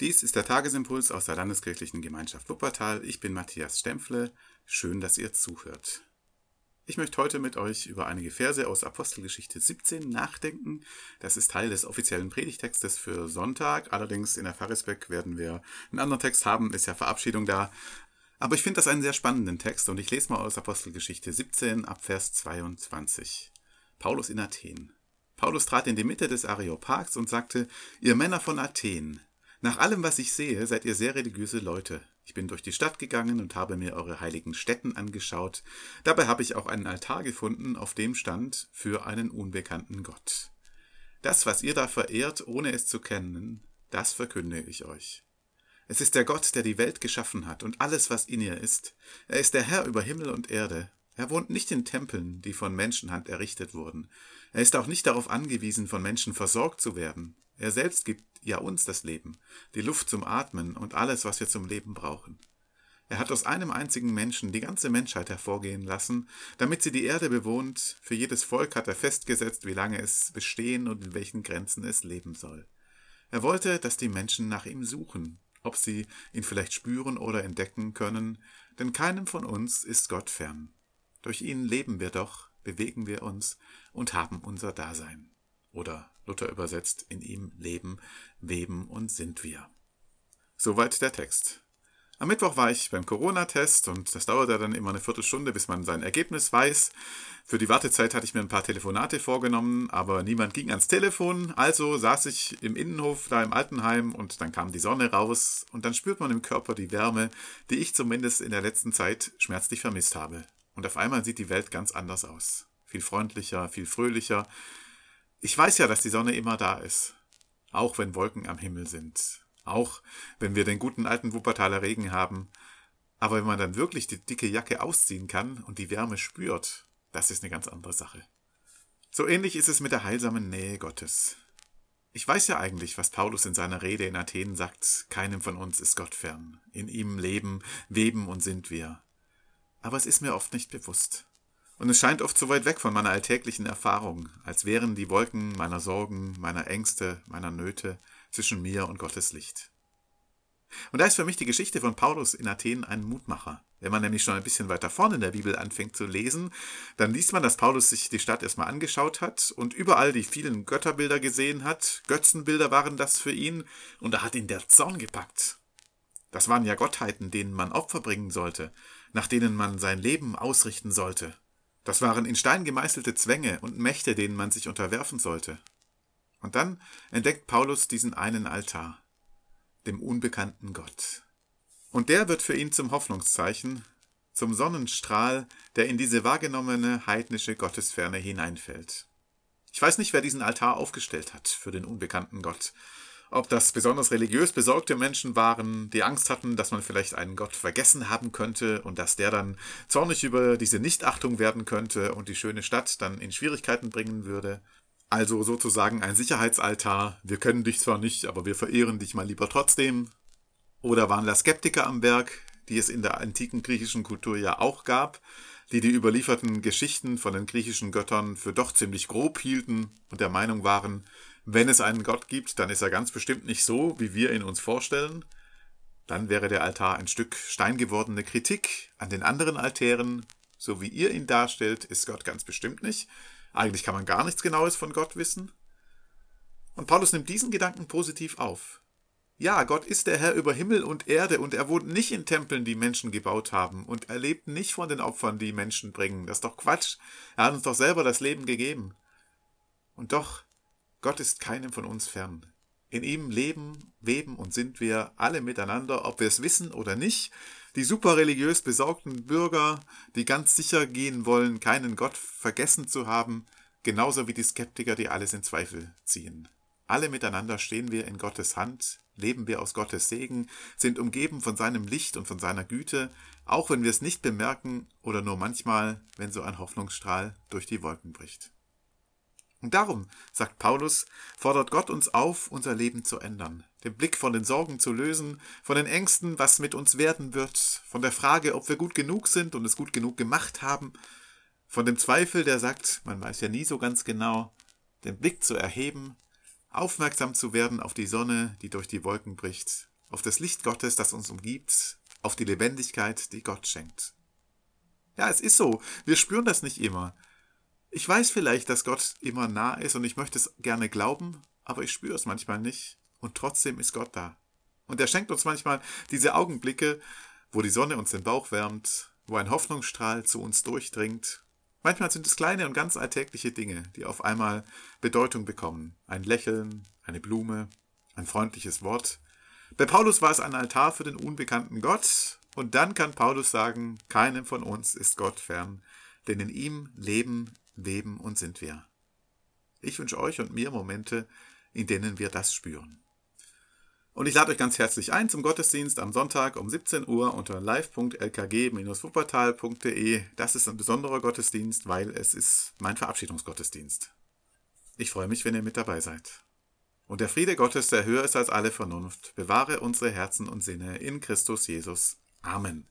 Dies ist der Tagesimpuls aus der Landeskirchlichen Gemeinschaft Wuppertal. Ich bin Matthias Stempfle. Schön, dass ihr zuhört. Ich möchte heute mit euch über einige Verse aus Apostelgeschichte 17 nachdenken. Das ist Teil des offiziellen Predigtextes für Sonntag. Allerdings in der Pfarrisbeck werden wir einen anderen Text haben, ist ja Verabschiedung da. Aber ich finde das einen sehr spannenden Text und ich lese mal aus Apostelgeschichte 17 ab Vers 22. Paulus in Athen. Paulus trat in die Mitte des Areopags und sagte, ihr Männer von Athen, nach allem, was ich sehe, seid ihr sehr religiöse Leute. Ich bin durch die Stadt gegangen und habe mir eure heiligen Stätten angeschaut. Dabei habe ich auch einen Altar gefunden, auf dem stand für einen unbekannten Gott. Das, was ihr da verehrt, ohne es zu kennen, das verkünde ich euch. Es ist der Gott, der die Welt geschaffen hat und alles, was in ihr ist. Er ist der Herr über Himmel und Erde. Er wohnt nicht in Tempeln, die von Menschenhand errichtet wurden. Er ist auch nicht darauf angewiesen, von Menschen versorgt zu werden. Er selbst gibt ja uns das Leben, die Luft zum Atmen und alles, was wir zum Leben brauchen. Er hat aus einem einzigen Menschen die ganze Menschheit hervorgehen lassen, damit sie die Erde bewohnt. Für jedes Volk hat er festgesetzt, wie lange es bestehen und in welchen Grenzen es leben soll. Er wollte, dass die Menschen nach ihm suchen, ob sie ihn vielleicht spüren oder entdecken können, denn keinem von uns ist Gott fern. Durch ihn leben wir doch, bewegen wir uns und haben unser Dasein. Oder Luther übersetzt, in ihm leben, weben und sind wir. Soweit der Text. Am Mittwoch war ich beim Corona-Test und das dauerte dann immer eine Viertelstunde, bis man sein Ergebnis weiß. Für die Wartezeit hatte ich mir ein paar Telefonate vorgenommen, aber niemand ging ans Telefon. Also saß ich im Innenhof da im Altenheim und dann kam die Sonne raus und dann spürt man im Körper die Wärme, die ich zumindest in der letzten Zeit schmerzlich vermisst habe. Und auf einmal sieht die Welt ganz anders aus. Viel freundlicher, viel fröhlicher. Ich weiß ja, dass die Sonne immer da ist. Auch wenn Wolken am Himmel sind. Auch wenn wir den guten alten Wuppertaler Regen haben. Aber wenn man dann wirklich die dicke Jacke ausziehen kann und die Wärme spürt, das ist eine ganz andere Sache. So ähnlich ist es mit der heilsamen Nähe Gottes. Ich weiß ja eigentlich, was Paulus in seiner Rede in Athen sagt, keinem von uns ist Gott fern. In ihm leben, weben und sind wir. Aber es ist mir oft nicht bewusst. Und es scheint oft so weit weg von meiner alltäglichen Erfahrung, als wären die Wolken meiner Sorgen, meiner Ängste, meiner Nöte zwischen mir und Gottes Licht. Und da ist für mich die Geschichte von Paulus in Athen ein Mutmacher. Wenn man nämlich schon ein bisschen weiter vorne in der Bibel anfängt zu lesen, dann liest man, dass Paulus sich die Stadt erstmal angeschaut hat und überall die vielen Götterbilder gesehen hat. Götzenbilder waren das für ihn und da hat ihn der Zorn gepackt. Das waren ja Gottheiten, denen man Opfer bringen sollte, nach denen man sein Leben ausrichten sollte. Das waren in Stein gemeißelte Zwänge und Mächte, denen man sich unterwerfen sollte. Und dann entdeckt Paulus diesen einen Altar, dem unbekannten Gott. Und der wird für ihn zum Hoffnungszeichen, zum Sonnenstrahl, der in diese wahrgenommene heidnische Gottesferne hineinfällt. Ich weiß nicht, wer diesen Altar aufgestellt hat für den unbekannten Gott, ob das besonders religiös besorgte Menschen waren, die Angst hatten, dass man vielleicht einen Gott vergessen haben könnte und dass der dann zornig über diese Nichtachtung werden könnte und die schöne Stadt dann in Schwierigkeiten bringen würde. Also sozusagen ein Sicherheitsaltar. Wir können dich zwar nicht, aber wir verehren dich mal lieber trotzdem. Oder waren da Skeptiker am Werk, die es in der antiken griechischen Kultur ja auch gab, die die überlieferten Geschichten von den griechischen Göttern für doch ziemlich grob hielten und der Meinung waren, wenn es einen Gott gibt, dann ist er ganz bestimmt nicht so, wie wir ihn uns vorstellen. Dann wäre der Altar ein Stück steingewordene Kritik an den anderen Altären. So wie ihr ihn darstellt, ist Gott ganz bestimmt nicht. Eigentlich kann man gar nichts Genaues von Gott wissen. Und Paulus nimmt diesen Gedanken positiv auf. Ja, Gott ist der Herr über Himmel und Erde und er wohnt nicht in Tempeln, die Menschen gebaut haben und er lebt nicht von den Opfern, die Menschen bringen. Das ist doch Quatsch. Er hat uns doch selber das Leben gegeben. Und doch Gott ist keinem von uns fern. In ihm leben, weben und sind wir alle miteinander, ob wir es wissen oder nicht. Die superreligiös besorgten Bürger, die ganz sicher gehen wollen, keinen Gott vergessen zu haben, genauso wie die Skeptiker, die alles in Zweifel ziehen. Alle miteinander stehen wir in Gottes Hand, leben wir aus Gottes Segen, sind umgeben von seinem Licht und von seiner Güte, auch wenn wir es nicht bemerken oder nur manchmal, wenn so ein Hoffnungsstrahl durch die Wolken bricht. Darum, sagt Paulus, fordert Gott uns auf, unser Leben zu ändern, den Blick von den Sorgen zu lösen, von den Ängsten, was mit uns werden wird, von der Frage, ob wir gut genug sind und es gut genug gemacht haben, von dem Zweifel, der sagt, man weiß ja nie so ganz genau, den Blick zu erheben aufmerksam zu werden auf die Sonne, die durch die Wolken bricht, auf das Licht Gottes, das uns umgibt, auf die Lebendigkeit, die Gott schenkt. Ja, es ist so, wir spüren das nicht immer. Ich weiß vielleicht, dass Gott immer nah ist und ich möchte es gerne glauben, aber ich spüre es manchmal nicht und trotzdem ist Gott da. Und er schenkt uns manchmal diese Augenblicke, wo die Sonne uns den Bauch wärmt, wo ein Hoffnungsstrahl zu uns durchdringt. Manchmal sind es kleine und ganz alltägliche Dinge, die auf einmal Bedeutung bekommen. Ein Lächeln, eine Blume, ein freundliches Wort. Bei Paulus war es ein Altar für den unbekannten Gott, und dann kann Paulus sagen, keinem von uns ist Gott fern, denn in ihm leben, weben und sind wir. Ich wünsche euch und mir Momente, in denen wir das spüren. Und ich lade euch ganz herzlich ein zum Gottesdienst am Sonntag um 17 Uhr unter live.lkg-wuppertal.de. Das ist ein besonderer Gottesdienst, weil es ist mein Verabschiedungsgottesdienst. Ich freue mich, wenn ihr mit dabei seid. Und der Friede Gottes, der höher ist als alle Vernunft, bewahre unsere Herzen und Sinne in Christus Jesus. Amen.